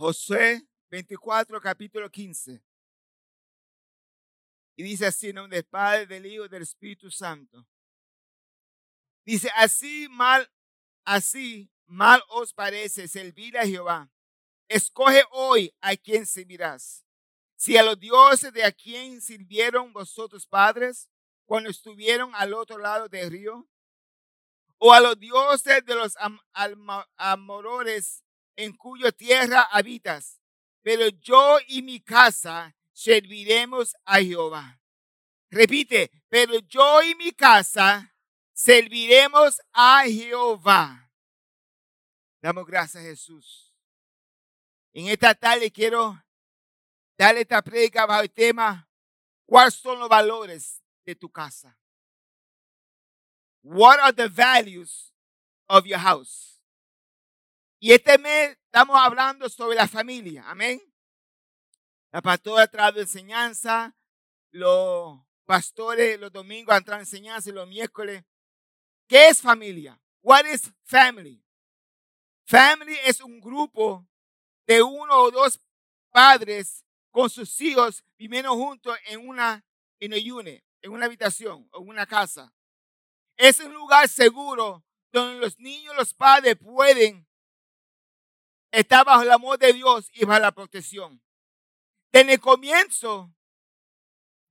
Josué 24, capítulo 15. Y dice así, en nombre del Padre, del Hijo del Espíritu Santo. Dice, así mal, así mal os parece servir a Jehová. Escoge hoy a quien servirás. Si a los dioses de a quien sirvieron vosotros padres cuando estuvieron al otro lado del río, o a los dioses de los amorores en cuya tierra habitas. Pero yo y mi casa serviremos a Jehová. Repite, pero yo y mi casa serviremos a Jehová. Damos gracias a Jesús. En esta tarde quiero darle esta predica bajo el tema, ¿cuáles son los valores de tu casa? What are the values of your house? Y este mes estamos hablando sobre la familia. Amén. La pastora trae enseñanza, los pastores los domingos han traído enseñanza y los miércoles. ¿Qué es familia? What is family? Family es un grupo de uno o dos padres con sus hijos viviendo juntos en una en en una habitación o en una casa. Es un lugar seguro donde los niños, los padres pueden estar bajo el amor de Dios y bajo la protección. Desde el comienzo,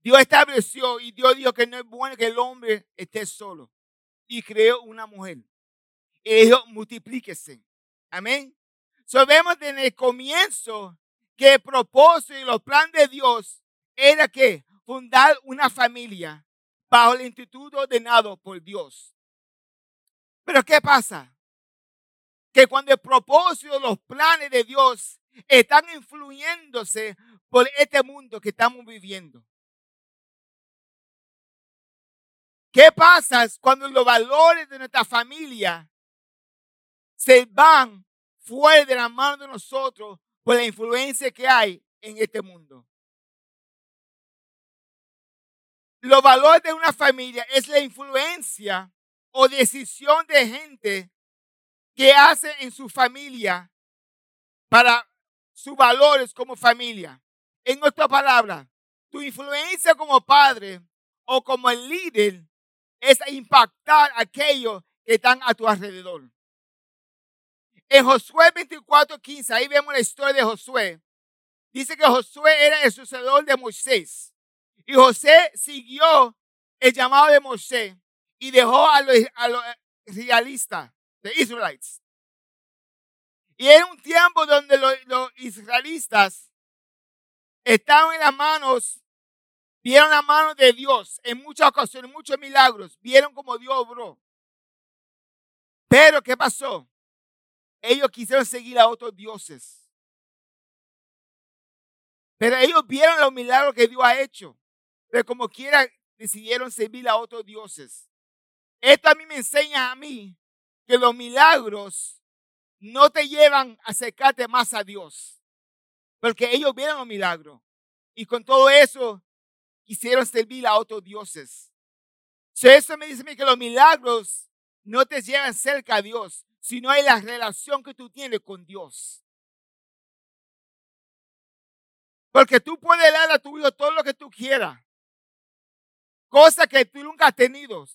Dios estableció y Dios dijo que no es bueno que el hombre esté solo. Y creó una mujer. Y dijo, multiplíquese. Amén. Sabemos desde el comienzo que el propósito y los planes de Dios era que fundar una familia bajo el instituto ordenado por Dios. Pero ¿qué pasa? Que cuando el propósito, los planes de Dios están influyéndose por este mundo que estamos viviendo. ¿Qué pasa cuando los valores de nuestra familia se van fuera de la mano de nosotros por la influencia que hay en este mundo? Los valores de una familia es la influencia o decisión de gente que hace en su familia para sus valores como familia. En otra palabra, tu influencia como padre o como el líder es impactar a aquellos que están a tu alrededor. En Josué 24:15, ahí vemos la historia de Josué. Dice que Josué era el sucesor de Moisés. Y José siguió el llamado de Moisés y dejó a los realistas, de Israelites. Y era un tiempo donde los, israelitas estaban en las manos, vieron la mano de Dios en muchas ocasiones, muchos milagros, vieron como Dios obró. Pero, ¿qué pasó? Ellos quisieron seguir a otros dioses. Pero ellos vieron los milagros que Dios ha hecho. Pero como quiera, decidieron servir a otros dioses. Esto a mí me enseña a mí que los milagros no te llevan a acercarte más a Dios. Porque ellos vieron los milagros. Y con todo eso quisieron servir a otros dioses. eso me dice que los milagros no te llevan cerca a Dios, sino en la relación que tú tienes con Dios. Porque tú puedes dar a tu hijo todo lo que tú quieras. Cosa que tú nunca has tenido.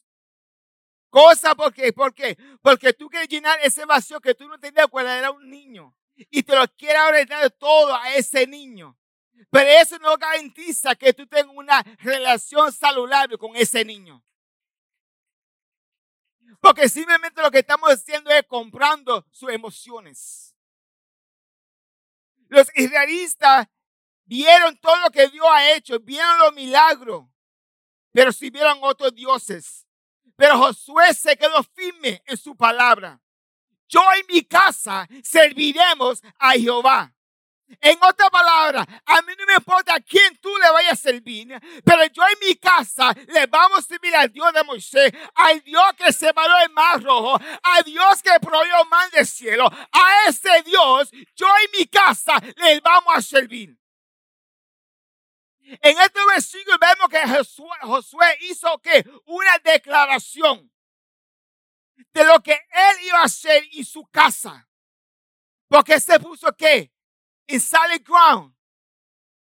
Cosa porque, porque, porque tú quieres llenar ese vacío que tú no tenías cuando era un niño y te lo quiere ordenar todo a ese niño. Pero eso no garantiza que tú tengas una relación saludable con ese niño. Porque simplemente lo que estamos haciendo es comprando sus emociones. Los israelitas vieron todo lo que Dios ha hecho, vieron los milagros, pero si vieron otros dioses. Pero Josué se quedó firme en su palabra yo y mi casa serviremos a Jehová. En otra palabra, a mí no me importa a quién tú le vayas a servir, pero yo en mi casa le vamos a servir al Dios de Moisés, al Dios que se paró el mar rojo, al Dios que proveyó mal del cielo. A ese Dios, yo en mi casa le vamos a servir. En este versículo vemos que Josué, hizo que una declaración de lo que él iba a hacer y su casa. Porque se puso qué? in solid ground.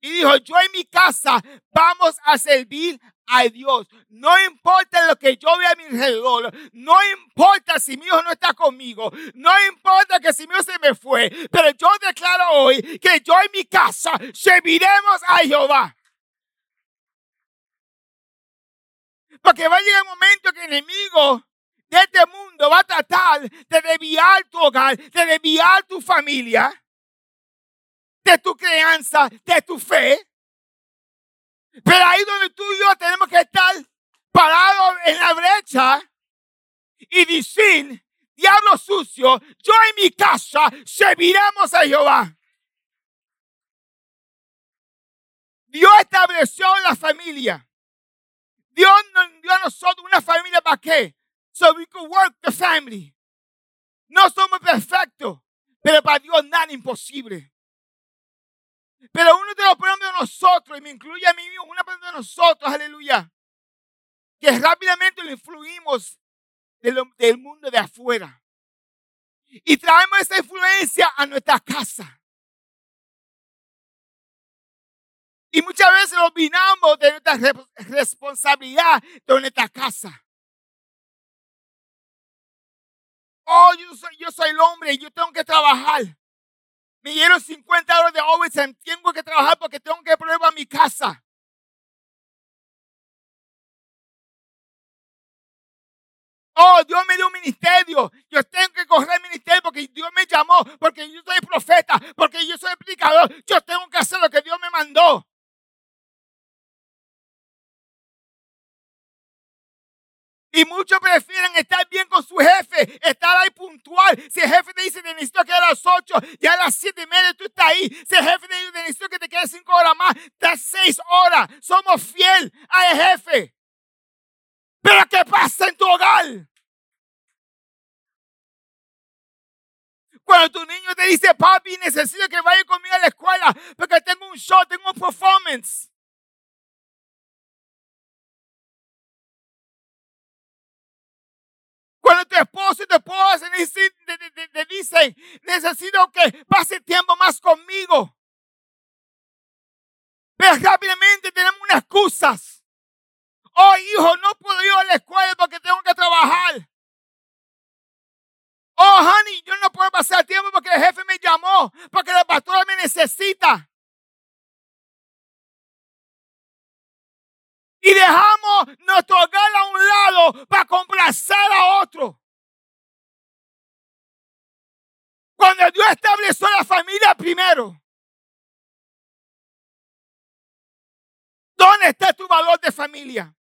Y dijo, yo en mi casa vamos a servir a Dios. No importa lo que yo vea a mi alrededor. No importa si mi hijo no está conmigo. No importa que si mi hijo se me fue. Pero yo declaro hoy que yo en mi casa serviremos a Jehová. Porque va a llegar el momento que el enemigo de este mundo va a tratar de desviar tu hogar, de desviar tu familia de tu crianza, de tu fe. Pero ahí donde tú y yo tenemos que estar parados en la brecha y decir, diablo sucio, yo en mi casa serviremos a Jehová. Dios estableció la familia. Dios nos dio a nosotros una familia para qué? So we could work the family. No somos perfectos, pero para Dios nada imposible. Pero uno de los problemas de nosotros, y me incluye a mí mismo, una persona de nosotros, aleluya, que rápidamente lo influimos del mundo de afuera. Y traemos esa influencia a nuestra casa. Y muchas veces olvidamos de nuestra responsabilidad de nuestra casa. Oh, yo soy, yo soy el hombre y yo tengo que trabajar. Me dieron 50 horas de overtime. Tengo que trabajar porque tengo que probar mi casa. Oh, Dios me dio un ministerio. Yo tengo que coger el ministerio porque Dios me llamó, porque yo soy profeta, porque yo soy explicador. Yo tengo que hacer lo que Dios me mandó. Y muchos prefieren estar bien con su jefe, estar ahí puntual. Si el jefe te dice, te necesito que a las 8, ya a las 7 y media tú estás ahí. Si el jefe te dice, te necesito que te quedes 5 horas más, estás 6 horas. Somos fiel al jefe. Pero ¿qué pasa en tu hogar? Cuando tu niño te dice, papi, necesito que vaya conmigo a la escuela porque tengo un show, tengo un performance. Cuando tu esposo y tu esposa te dicen, necesito que pase tiempo más conmigo. Pero rápidamente tenemos unas excusas. Oh, hijo, no puedo ir a la escuela porque tengo que trabajar. Oh, honey, yo no puedo pasar tiempo porque el jefe me llamó, porque la pastora me necesita. Y dejamos nuestro hogar a un lado para complacer a otro. Cuando Dios estableció la familia primero, ¿dónde está tu valor de familia?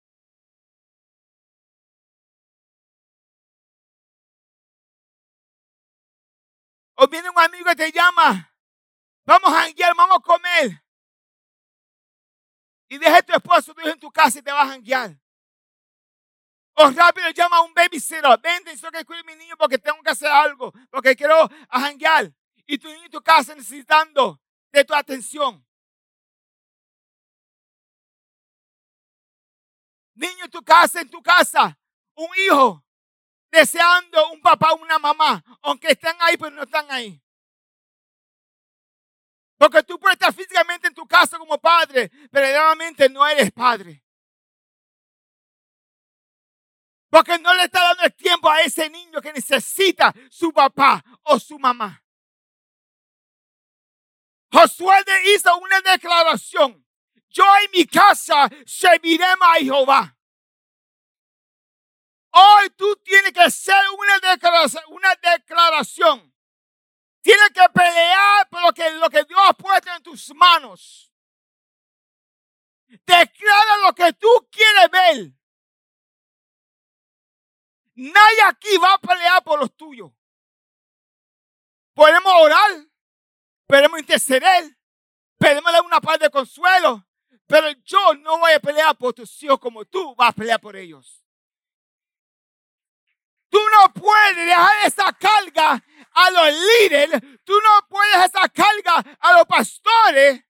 O viene un amigo que te llama, vamos a guiar, vamos a comer y deja a tu esposo tu en tu casa y te vas a janguear. O rápido llama a un babysitter. Ven, necesito que cuide a mi niño porque tengo que hacer algo. Porque quiero janguear. Y tu niño en tu casa necesitando de tu atención. Niño en tu casa, en tu casa. Un hijo deseando un papá una mamá. Aunque estén ahí, pero no están ahí. Porque tú puedes estar físicamente en tu casa como padre, pero realmente no eres padre. Porque no le está dando el tiempo a ese niño que necesita su papá o su mamá. Josué hizo una declaración. Yo en mi casa serviremos a Jehová. Hoy tú tienes que hacer una declaración Tienes que pelear por lo que, lo que Dios ha puesto en tus manos. Declara lo que tú quieres ver. Nadie aquí va a pelear por los tuyos. Podemos orar, podemos interceder, podemos dar una paz de consuelo, pero yo no voy a pelear por tus hijos como tú vas a pelear por ellos. Tú no puedes dejar esa carga a los líderes. Tú no puedes esa carga a los pastores.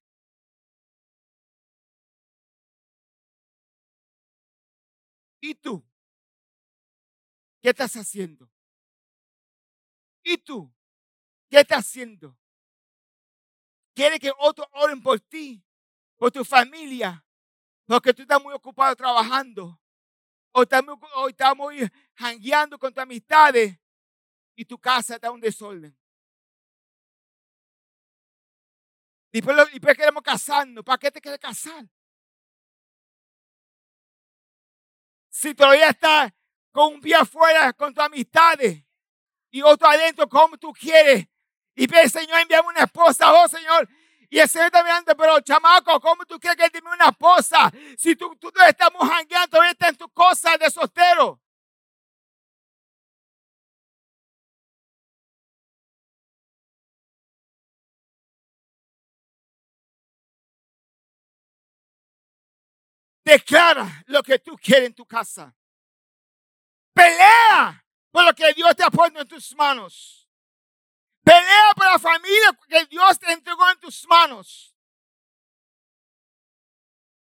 ¿Y tú? ¿Qué estás haciendo? ¿Y tú? ¿Qué estás haciendo? quiere que otros oren por ti, por tu familia, porque tú estás muy ocupado trabajando, o estás muy, o estás muy jangueando con tus amistades y tu casa está un desorden. Y después, queremos casarnos. ¿Para qué te quieres casar? Si todavía estás con un pie afuera con tus amistades y otro adentro como tú quieres. Y ve, Señor, envíame una esposa, oh Señor. Y el Señor está mirando, pero chamaco, ¿cómo tú quieres que él una esposa? Si tú, tú estás jangueando, todavía estás en tu cosa de soltero. Declara lo que tú quieres en tu casa. Pelea por lo que Dios te ha puesto en tus manos. Pelea por la familia que Dios te entregó en tus manos.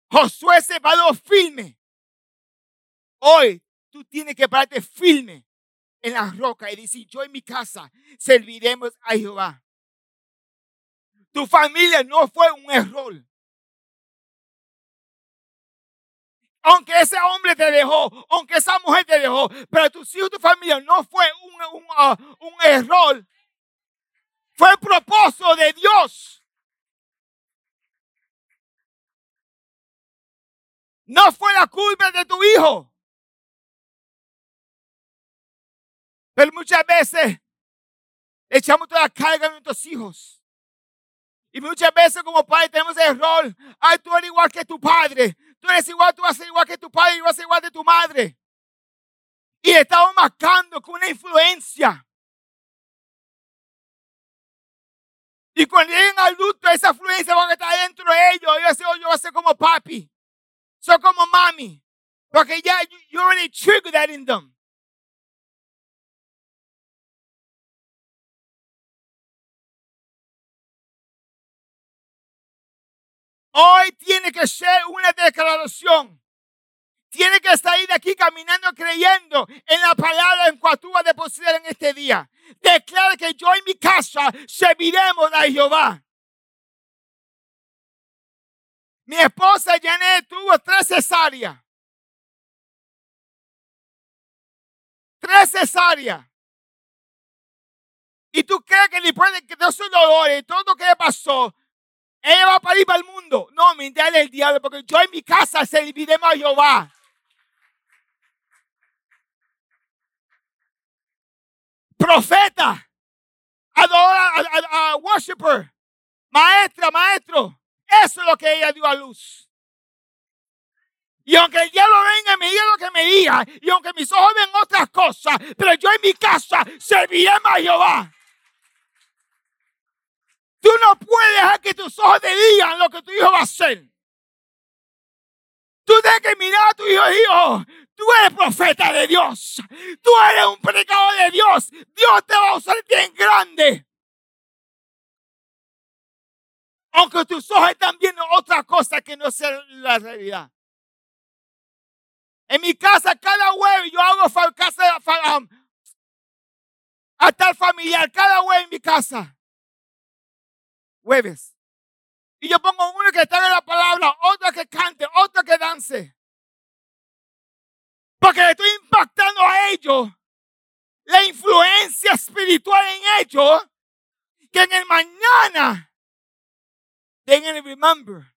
Josué se paró firme. Hoy tú tienes que pararte firme en la roca y decir, yo en mi casa serviremos a Jehová. Tu familia no fue un error. Aunque ese hombre te dejó, aunque esa mujer te dejó, pero tu hijo tu familia no fue un, un, uh, un error, fue el propósito de Dios. No fue la culpa de tu hijo. Pero muchas veces echamos toda la carga a nuestros hijos. Y muchas veces como padre tenemos error. Ay, tú eres igual que tu padre. Tú eres igual, tú vas a ser igual que tu padre y vas a ser igual de tu madre. Y estamos marcando con una influencia. Y cuando lleguen adultos, esa influencia va a estar dentro de ellos. Yo voy yo voy a ser como papi. Soy como mami. Porque ya, you already triggered that in them. Hoy tiene que ser una declaración. Tiene que salir de aquí caminando creyendo en la palabra en cual tú vas a depositar en este día. Declara que yo en mi casa serviremos a Jehová. Mi esposa Janet tuvo tres cesáreas. Tres cesáreas. Y tú crees que después de todos esos dolores y todo lo que pasó, ella va para ir para el mundo. No, me el diablo, porque yo en mi casa serviremos a Jehová. Profeta, adora, a, worshiper, maestra, maestro. Eso es lo que ella dio a luz. Y aunque el diablo venga y me diga lo que me diga, y aunque mis ojos ven otras cosas, pero yo en mi casa serviremos a Jehová. Tú no puedes dejar que tus ojos te digan lo que tu hijo va a hacer. Tú tienes que mirar a tu hijo y hijo, tú eres profeta de Dios. Tú eres un predicador de Dios. Dios te va a usar bien grande. Aunque tus ojos están viendo otra cosa que no es la realidad. En mi casa, cada jueves yo hago casa um, hasta el familiar, cada jueves en mi casa jueves. Y yo pongo uno que en la palabra, otro que cante, otro que dance. Porque estoy impactando a ellos. La influencia espiritual en ellos. Que en el mañana tengan que remember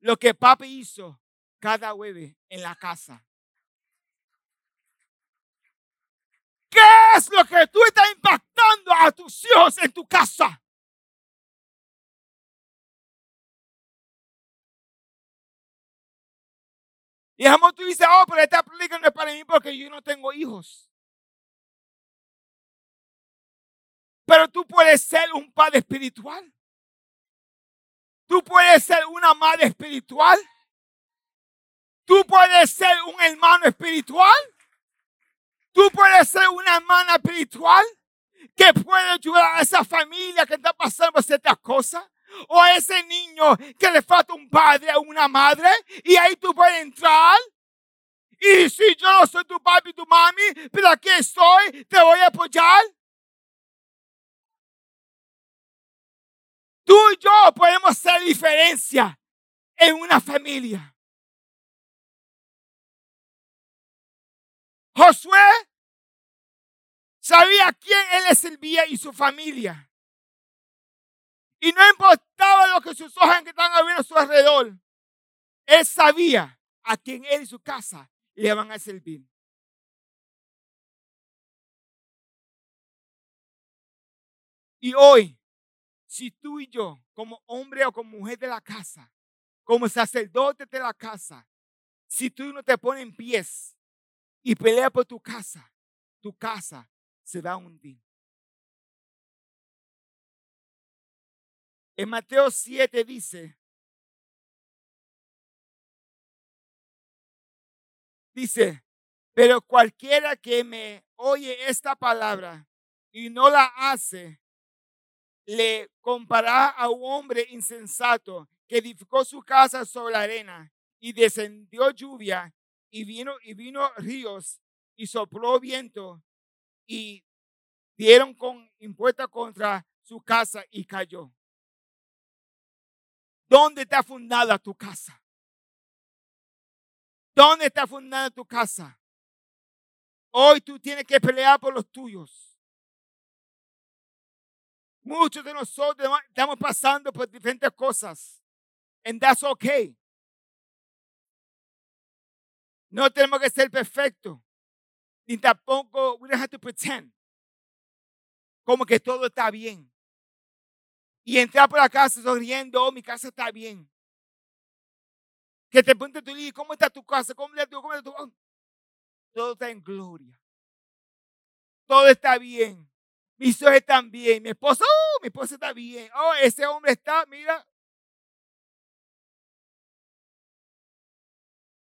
lo que papi hizo cada jueves en la casa. ¿Qué es lo que tú estás impactando a tus hijos en tu casa? Y jamás tú dices, oh, pero esta película no es para mí porque yo no tengo hijos. Pero tú puedes ser un padre espiritual. Tú puedes ser una madre espiritual. Tú puedes ser un hermano espiritual. Tú puedes ser una hermana espiritual que puede ayudar a esa familia que está pasando ciertas cosas o a ese niño que le falta un padre o una madre y ahí tú puedes entrar y si yo no soy tu papi y tu mami, pero aquí estoy, te voy a apoyar. Tú y yo podemos hacer diferencia en una familia. Josué sabía quién él servía y su familia. Y no importaba lo que sus ojos que estaban viendo a su alrededor. Él sabía a quién él y su casa le van a servir. Y hoy, si tú y yo, como hombre o como mujer de la casa, como sacerdote de la casa, si tú no te pones en pies y peleas por tu casa, tu casa se va a hundir. En Mateo 7 dice, dice, pero cualquiera que me oye esta palabra y no la hace, le comparará a un hombre insensato que edificó su casa sobre la arena y descendió lluvia y vino y vino ríos y sopló viento y dieron con impuesta contra su casa y cayó. ¿Dónde está fundada tu casa? ¿Dónde está fundada tu casa? Hoy tú tienes que pelear por los tuyos. Muchos de nosotros estamos pasando por diferentes cosas. And that's okay. No tenemos que ser perfectos. Ni tampoco, we don't have to pretend. Como que todo está bien. Y entrar por la casa sonriendo, oh, mi casa está bien. Que te pregunte tu hijo, ¿cómo está tu casa? ¿Cómo está tu, cómo está tu? Todo está en gloria. Todo está bien. Mis hijos están bien. Mi esposo, oh, mi esposa está bien. Oh, ese hombre está, mira.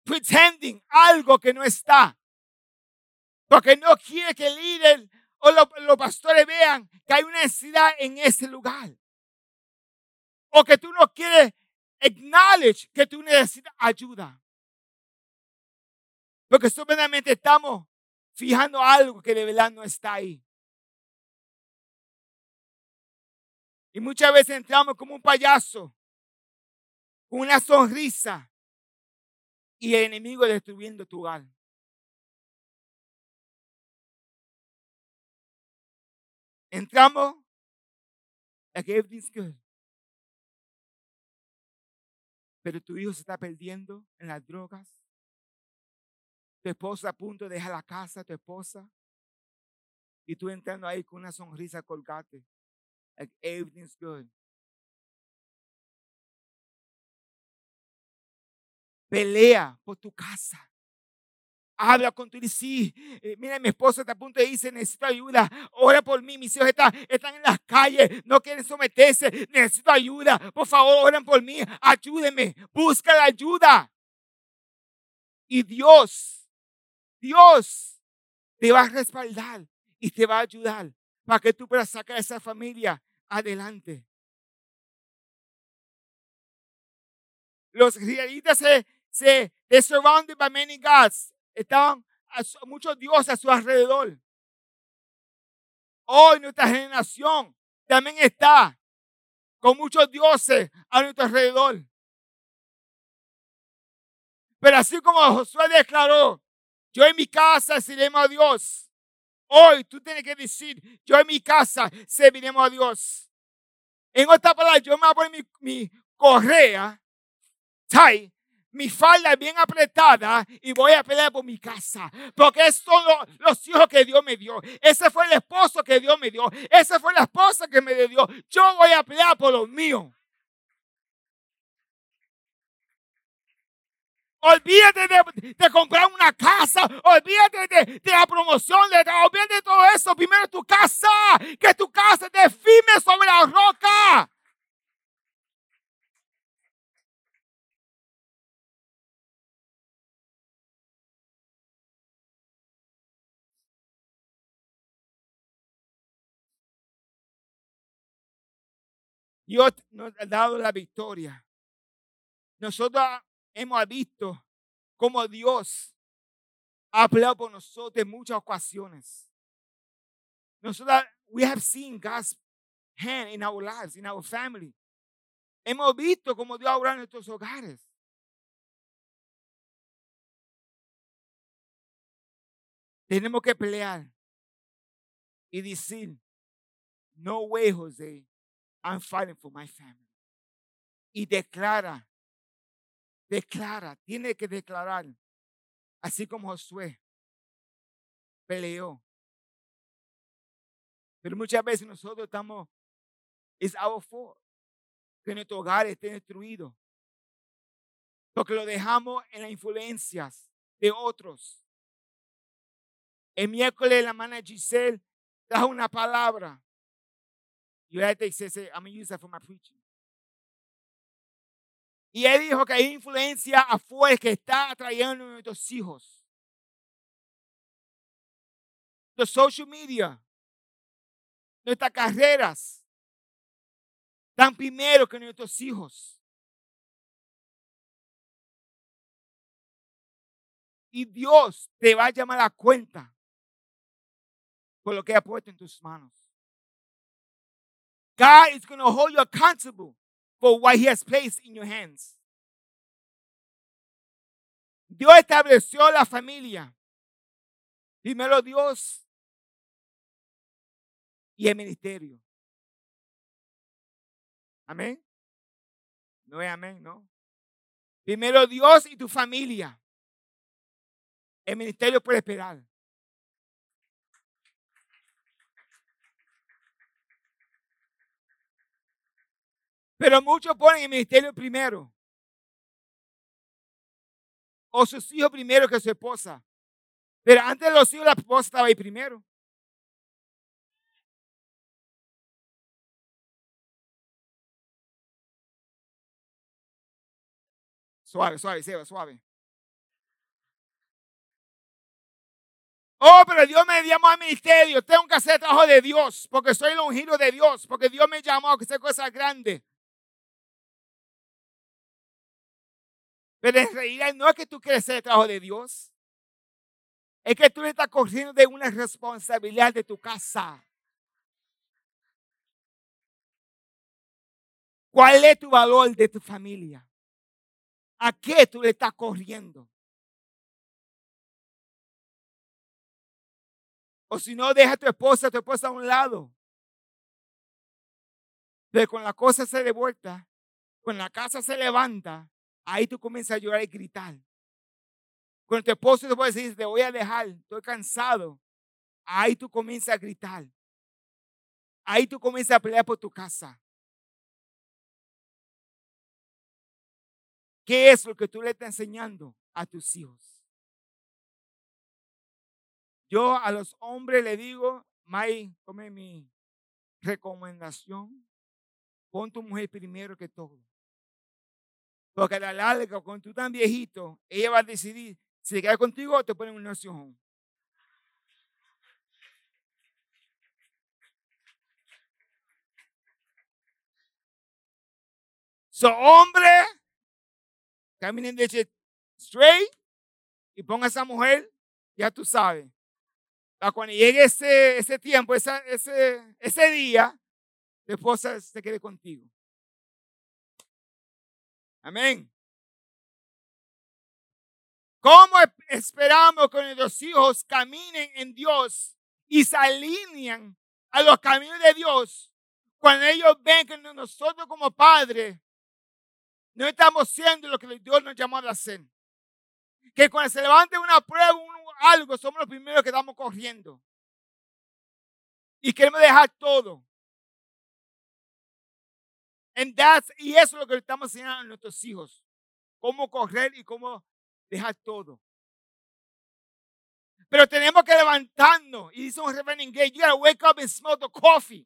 Pretending algo que no está. Porque no quiere que el líder o los, los pastores vean que hay una necesidad en ese lugar. O que tú no quieres acknowledge que tú necesitas ayuda. Porque solamente estamos fijando algo que de verdad no está ahí. Y muchas veces entramos como un payaso, con una sonrisa, y el enemigo destruyendo tu alma. Entramos, like everything's good. Pero tu hijo se está perdiendo en las drogas. Tu esposa a punto de dejar la casa, tu esposa. Y tú entrando ahí con una sonrisa colgate. Like everything's good. Pelea por tu casa. Habla con tu sí. Eh, mira, mi esposo está a punto de irse, necesito ayuda. Ora por mí, mis hijos están, están en las calles, no quieren someterse, necesito ayuda. Por favor, oren por mí, ayúdenme, busca la ayuda. Y Dios, Dios te va a respaldar y te va a ayudar para que tú puedas sacar a esa familia adelante. Los israelitas se, se they surrounded by many gods. Estaban muchos dioses a su alrededor. Hoy nuestra generación también está con muchos dioses a nuestro alrededor. Pero así como Josué declaró, yo en mi casa seremos a Dios. Hoy tú tienes que decir, yo en mi casa serviremos a Dios. En otra palabra, yo me voy poner mi, correa, tie, mi falda bien apretada y voy a pelear por mi casa. Porque es todo los hijos que Dios me dio. Ese fue el esposo que Dios me dio. Esa fue la esposa que me dio. Yo voy a pelear por los míos. Olvídate de, comprar una casa. Olvídate de, la promoción. Olvídate de todo eso. Primero tu casa. Que tu casa te firme sobre la roca. Dios nos ha dado la victoria. Nosotros hemos visto cómo Dios ha hablado por nosotros en muchas ocasiones. Nosotros, we have seen God's hand in our lives, in our family. Hemos visto cómo Dios obra en nuestros hogares. Tenemos que pelear y decir, no way, José, I'm fighting for my family. Y declara, declara, tiene que declarar, así como Josué peleó. Pero muchas veces nosotros estamos, es our fault, que nuestro hogar esté destruido. Porque lo dejamos en las influencias de otros. El miércoles la hermana Giselle trajo una palabra. Y ella te dice, I'm going to use that for my. Y él dijo que hay influencia afuera que está atrayendo a nuestros hijos. Los social media, nuestras carreras, están primero que nuestros hijos. Y Dios te va a llamar a cuenta por lo que ha puesto en tus manos. God is going to hold you accountable for what he has placed in your hands. Dios estableció la familia. Primero Dios y el ministerio. Amén. No es amén, ¿no? Primero Dios y tu familia. El ministerio puede esperar. Pero muchos ponen el ministerio primero. O sus hijos primero que su esposa. Pero antes de los hijos, la esposa estaba ahí primero. Suave, suave, suave, suave. Oh, pero Dios me llamó al ministerio. Tengo que hacer trabajo de Dios porque soy el ungido de Dios, porque Dios me llamó a hacer cosas grandes. Pero en realidad no es que tú quieres hacer el trabajo de Dios. Es que tú le estás corriendo de una responsabilidad de tu casa. ¿Cuál es tu valor de tu familia? ¿A qué tú le estás corriendo? O si no, deja a tu esposa, a tu esposa a un lado. Pero cuando la cosa se devuelta, cuando la casa se levanta, ahí tú comienzas a llorar y gritar. Cuando tu esposo te puede decir, te voy a dejar, estoy cansado, ahí tú comienzas a gritar. Ahí tú comienzas a pelear por tu casa. ¿Qué es lo que tú le estás enseñando a tus hijos? Yo a los hombres le digo, May, come mi recomendación. Pon tu mujer primero que todo. Porque a la larga, cuando tú estás viejito, ella va a decidir si se queda contigo o te pone en un nursing So, hombre, caminen de straight y ponga a esa mujer, ya tú sabes. cuando llegue ese, ese tiempo, ese, ese día, tu esposa se quede contigo. Amén. ¿Cómo esperamos que nuestros hijos caminen en Dios y se alinean a los caminos de Dios cuando ellos ven que nosotros como padres no estamos siendo lo que Dios nos llamó a hacer? Que cuando se levante una prueba, algo, somos los primeros que estamos corriendo. Y queremos dejar todo. And that's, y eso es lo que le estamos enseñando a nuestros hijos. Cómo correr y cómo dejar todo. Pero tenemos que levantarnos. Y dice un reverendo inglés, you gotta wake up and smell the coffee.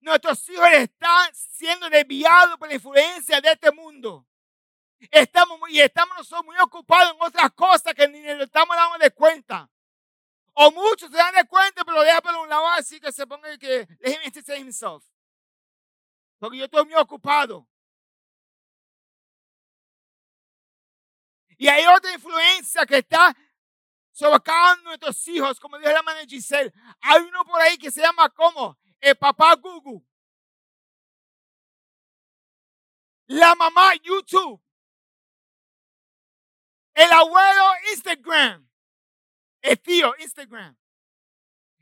Nuestros hijos están siendo desviados por la influencia de este mundo. Estamos, y estamos nosotros muy ocupados en otras cosas que ni nos estamos dando de cuenta. O muchos se dan de cuenta, pero lo dejan por un lado así que se ponga que let him himself. Porque yo estoy muy ocupado. Y hay otra influencia que está uno de nuestros hijos, como dijo la hermana Giselle. Hay uno por ahí que se llama como el papá Gugu. La mamá YouTube. El abuelo Instagram. El tío Instagram.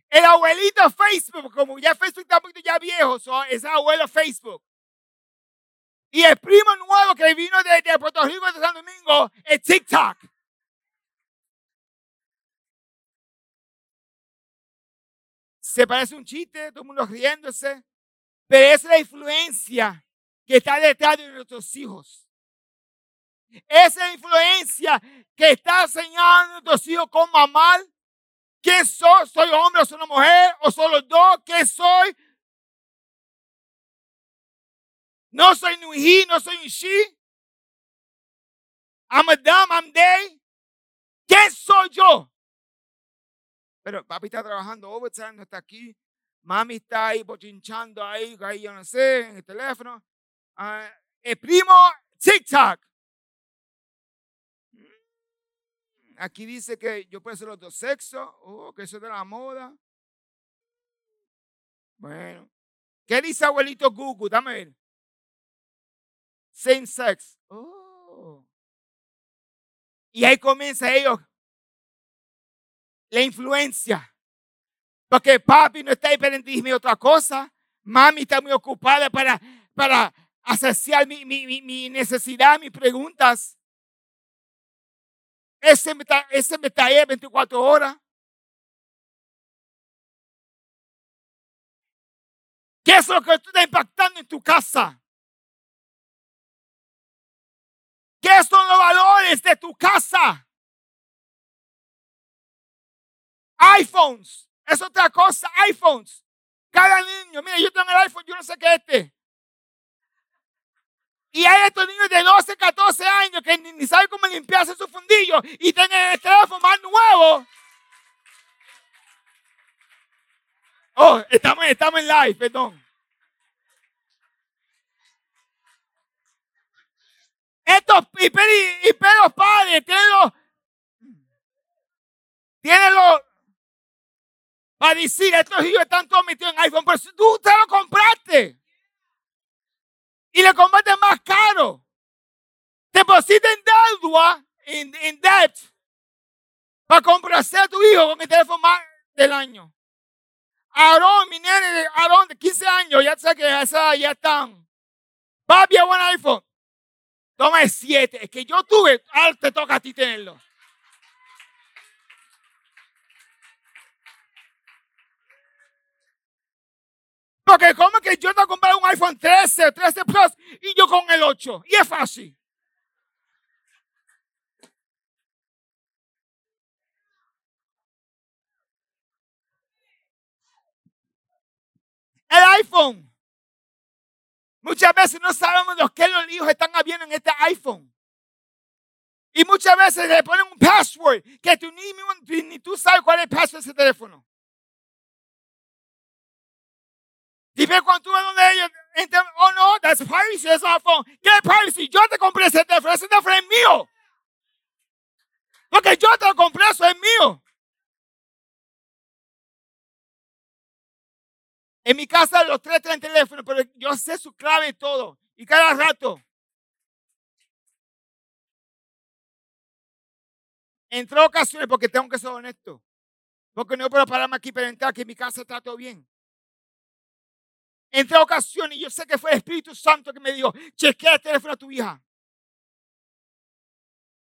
El abuelito Facebook, como ya Facebook está un poquito ya viejo, es el abuelo Facebook. Y el primo nuevo que vino de, de Puerto Rico de San Domingo es TikTok. Se parece un chiste, todo el mundo riéndose, pero es la influencia que está detrás de nuestros hijos. Esa influencia que está enseñando a nuestros hijos cómo amar. ¿Quién soy? ¿Soy hombre o soy una mujer? ¿O son los dos? ¿Qué soy? No soy un he, no soy un she. I'm a them, I'm they. ¿Quién soy yo? Pero papi está trabajando overtime, no está aquí. Mami está ahí bochinchando ahí, ahí yo no sé, en el teléfono. Uh, el primo TikTok. Aquí dice que yo puedo ser los dos sexos, oh, que eso es de la moda. Bueno, ¿qué dice abuelito Google? Dame ver. Same sex. Oh. Y ahí comienza ellos la influencia. Porque papi no está ahí para decirme otra cosa. Mami está muy ocupada para, para saciar mi, mi, mi necesidad, mis preguntas. Ese me, está, ese me está ahí 24 horas. ¿Qué es lo que tú estás impactando en tu casa? ¿Qué son los valores de tu casa? iPhones. Es otra cosa, iPhones. Cada niño, mira, yo tengo el iPhone, yo no sé qué es este. Y hay estos niños de 12, 14 años que ni, saben cómo limpiarse su fundillo y tienen el teléfono más nuevo. Oh, estamos, estamos en live, perdón. Estos y, pero padres tienen los, tienen los, para decir, estos hijos están todos metidos en iPhone, pero tú te lo compraste y le compraste más caro. Te pusiste en deuda, en debt, para comprarse a tu hijo con el teléfono más del año. Aarón, mi nene, Aarón de 15 años, ya sé que esa ya están. Papi, buen iPhone. Toma el 7. Es que yo tuve, ahora te toca a ti tenerlo. Porque como que yo te compré un iPhone 13, 13 Plus y yo con el 8. Y es fácil. El iPhone. Muchas veces no sabemos los que los hijos están habiendo en este iPhone. Y muchas veces le ponen un password que tú ni, ni tú sabes cuál es el password de ese teléfono. Ve cuando tú ves donde ellos oh no, that's privacy, that's our phone. ¿Qué privacy? Yo te compré ese teléfono, ese teléfono es mío. Porque yo te lo compré, eso es mío. En mi casa los tres tienen teléfono, pero yo sé su clave y todo. Y cada rato. En tres ocasiones, porque tengo que ser honesto. Porque no puedo pararme aquí para entrar, que en mi casa está todo bien. En tres ocasiones, yo sé que fue el Espíritu Santo que me dijo, chequea el teléfono a tu hija.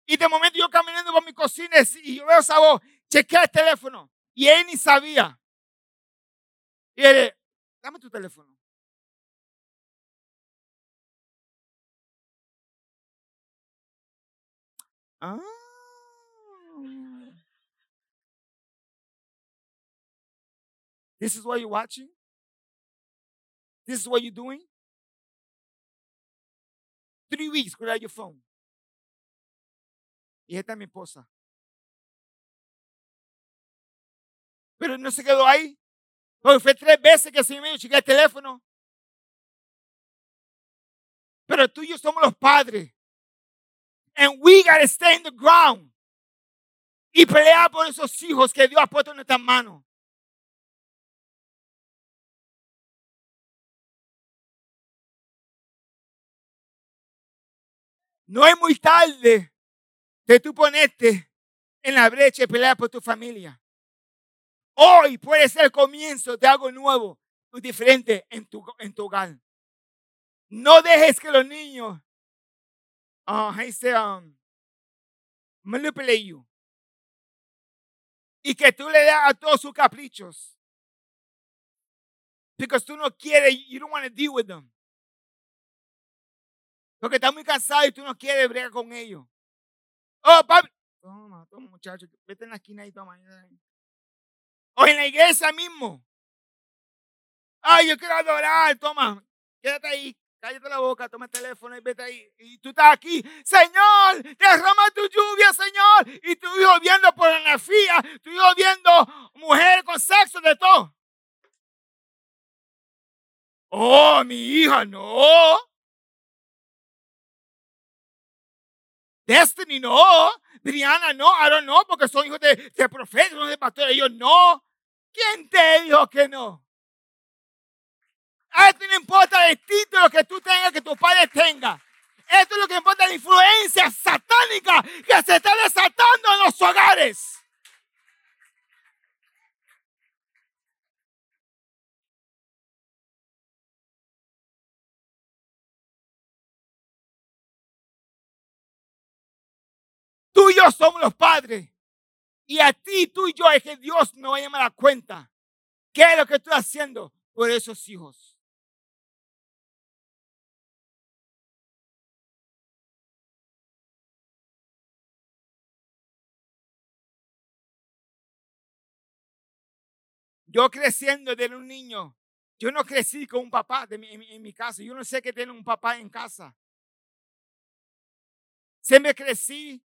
Y de momento yo caminando por mi cocina y yo veo esa voz, chequea el teléfono. Y él ni sabía. Y dame tu teléfono. Ah. This is what you're watching? This is what you're doing? Three weeks without your phone. Y esta es mi esposa. Pero no se quedó ahí. Porque fue tres veces que Señor me dijo, el teléfono. Pero tú y yo somos los padres. And we gotta stay in the ground. Y pelear por esos hijos que Dios ha puesto en nuestras manos. No es muy tarde de tú ponerte en la brecha y pelear por tu familia. Hoy puede ser el comienzo de algo nuevo y diferente en tu, en tu hogar. No dejes que los niños uh, say, um, manipulate you. Y que tú le das a todos sus caprichos. Porque tú no quieres, you don't want to deal with them. Porque estás muy cansado y tú no quieres bregar con ellos. Oh, papi. Toma, toma, muchacho. Vete en la esquina y toma. O en la iglesia mismo. Ay, yo quiero adorar. Toma, quédate ahí. Cállate la boca, toma el teléfono y vete ahí. Y tú estás aquí. Señor, derrama tu lluvia, Señor. Y tu hijo viendo pornografía. Tu hijo viendo mujeres con sexo, de todo. Oh, mi hija, no. Destiny, no. Brianna, no. Don't know, porque son hijos de, profetas, son de pastores. Ellos no. ¿Quién te dijo que no? Esto no importa el título que tú tengas, que tu padre tenga. Esto es lo que importa la influencia satánica que se está desatando en los hogares. Tú y yo somos los padres. Y a ti, tú y yo, es que Dios me va a llamar a cuenta. ¿Qué es lo que estoy haciendo por esos hijos? Yo creciendo desde un niño, yo no crecí con un papá en, mi, casa. Yo no sé qué tiene un papá en casa. me crecí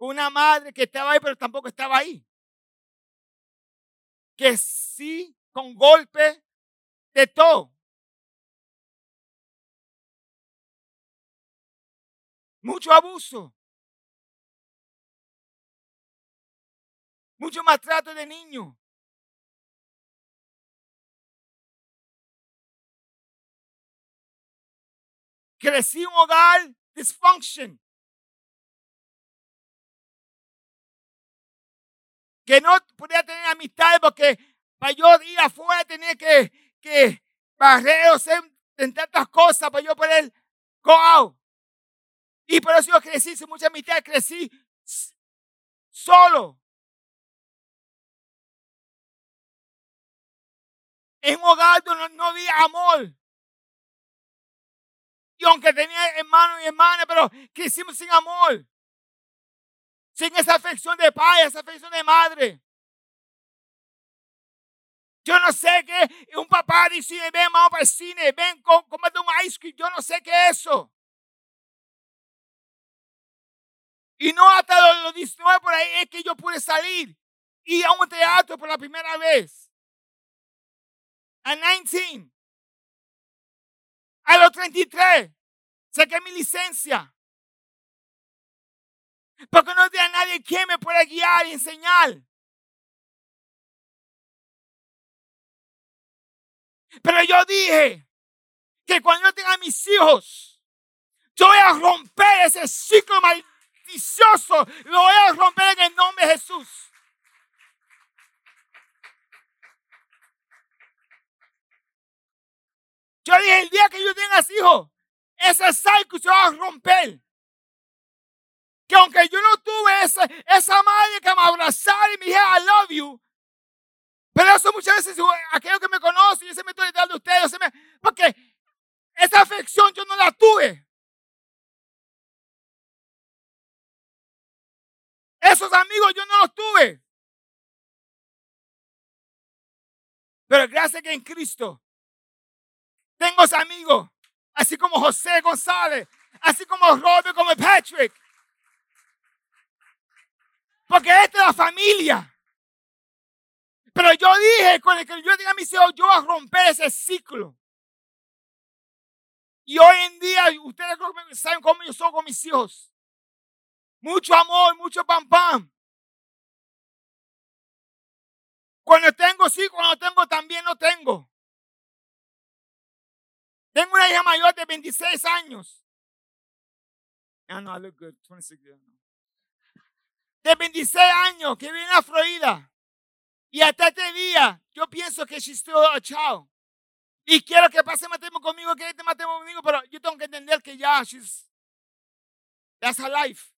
una madre que estaba ahí, pero tampoco estaba ahí. Que sí, con golpe de todo. Mucho abuso. Mucho maltrato de niños. crecí un hogar dysfunction. Que no podía tener amistades porque para yo ir afuera tenía que, que barrer o hacer tantas cosas para yo poder go out. Y por eso yo crecí sin mucha amistad, crecí solo. En un hogar donde no había amor. Y aunque tenía hermanos y hermanas, pero crecimos sin amor. Sin esa afección de padre, esa afección de madre. Yo no sé qué un papá dice, ven, vamos para el cine, ven, cómete un ice cream. Yo no sé qué es eso. Y no hasta los 19 por ahí es que yo pude salir y a un teatro por la primera vez. A 19. A los 33, saqué mi licencia. Porque no tenía nadie que me pueda guiar y enseñar. Pero yo dije que cuando yo tenga mis hijos, yo voy a romper ese ciclo malicioso. Lo voy a romper en el nombre de Jesús. Yo dije, el día que yo tenga hijos, ese cycle se va a romper. Que aunque yo no tuve esa, esa madre que me abrazara y me dijera, I love you, pero eso muchas veces, aquellos que me conocen, yo se me estoy detrás de ustedes, porque esa afección yo no la tuve. Esos amigos yo no los tuve. Pero gracias que en Cristo tengo amigos, así como José González, así como Robert, como Patrick. Porque esta es la familia. Pero yo dije, con el que yo diga a mis hijos, yo voy a romper ese ciclo. Y hoy en día, ustedes saben cómo yo soy con mis hijos. Mucho amor, mucho pam pam. Cuando tengo sí, cuando tengo también no tengo. Tengo una hija mayor de 26 años. I know I look good. 26 years. De 26 años que vive en la Florida. Y hasta este día, yo pienso que she's still a child. Y quiero que pase matrimonio conmigo, que este matrimonio conmigo, pero yo tengo que entender que ya, she's, that's her life.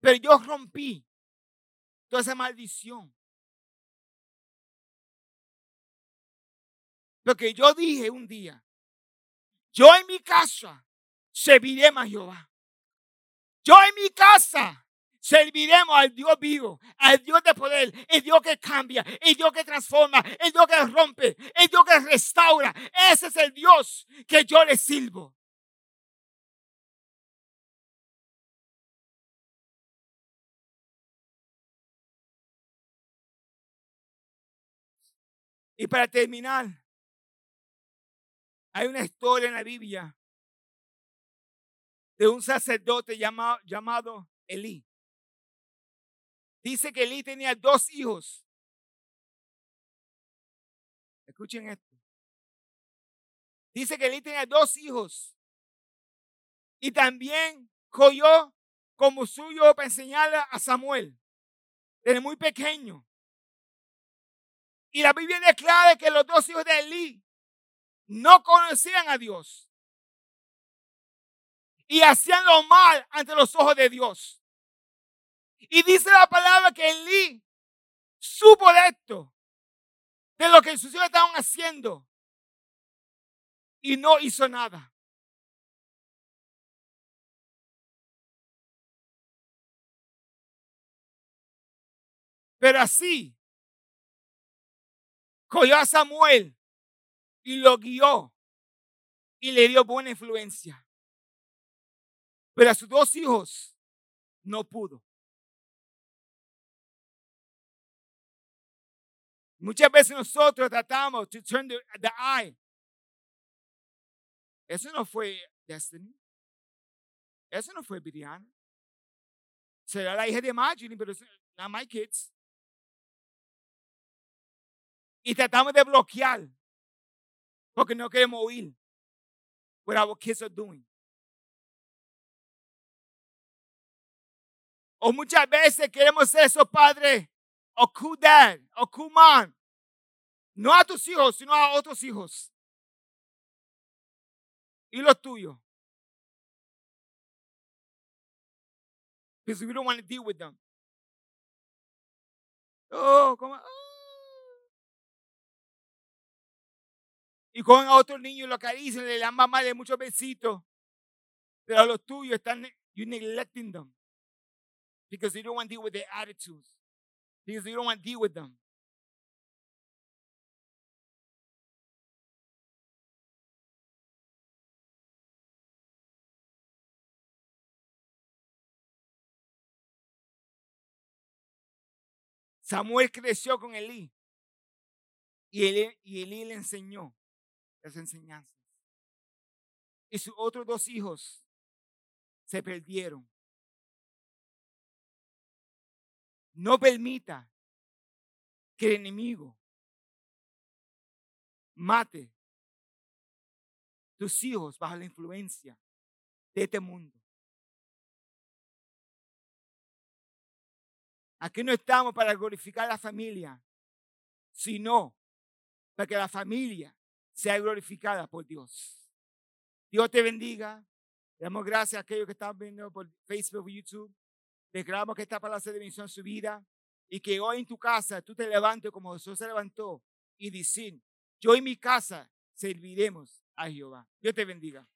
Pero yo rompí toda esa maldición. Porque yo dije un día, yo en mi casa serviré a Jehová. Yo en mi casa serviremos al Dios vivo, al Dios de poder, el Dios que cambia, el Dios que transforma, el Dios que rompe, el Dios que restaura. Ese es el Dios que yo le sirvo. Y para terminar, hay una historia en la Biblia de un sacerdote llamado, llamado Elí. Dice que Elí tenía dos hijos. Escuchen esto. Dice que Elí tenía dos hijos. Y también cogió como suyo para enseñarle a Samuel. Desde muy pequeño. Y la Biblia declara que los dos hijos de Elí no conocían a Dios. Y hacían lo mal ante los ojos de Dios. Y dice la palabra que Elí supo de esto, de lo que sus hijos estaban haciendo. Y no hizo nada. Pero así cogió a Samuel y lo guió y le dio buena influencia. Pero a sus dos hijos no pudo. Muchas veces nosotros tratamos de turn the, the eye. Eso no fue Destiny. Eso no fue Brianna. Será la hija de Marjorie, pero no my kids y tratamos de bloquear porque no queremos oír what our kids are doing. O muchas veces queremos ser esos padres o dad o mom. No a tus hijos, sino a otros hijos. Y los tuyos. Because we don't want to deal with them. Oh. Oh. y cogen a otro niño y lo acarician, le dan mamá de muchos besitos. Pero los tuyos están, you neglecting them. Because you don't want to deal with their attitudes. Because you don't want to deal with them. Samuel creció con Elí. Y Elí, y le enseñó enseñanzas. Y sus otros dos hijos se perdieron. No permita que el enemigo mate tus hijos bajo la influencia de este mundo. Aquí no estamos para glorificar la familia, sino para que la familia sea glorificada por Dios. Dios te bendiga. Damos gracias a aquellos que están viendo por Facebook YouTube. Declaramos que esta palabra de bendición en su vida y que hoy en tu casa tú te levantes como Jesús se levantó y decir, yo y mi casa serviremos a Jehová. Dios te bendiga.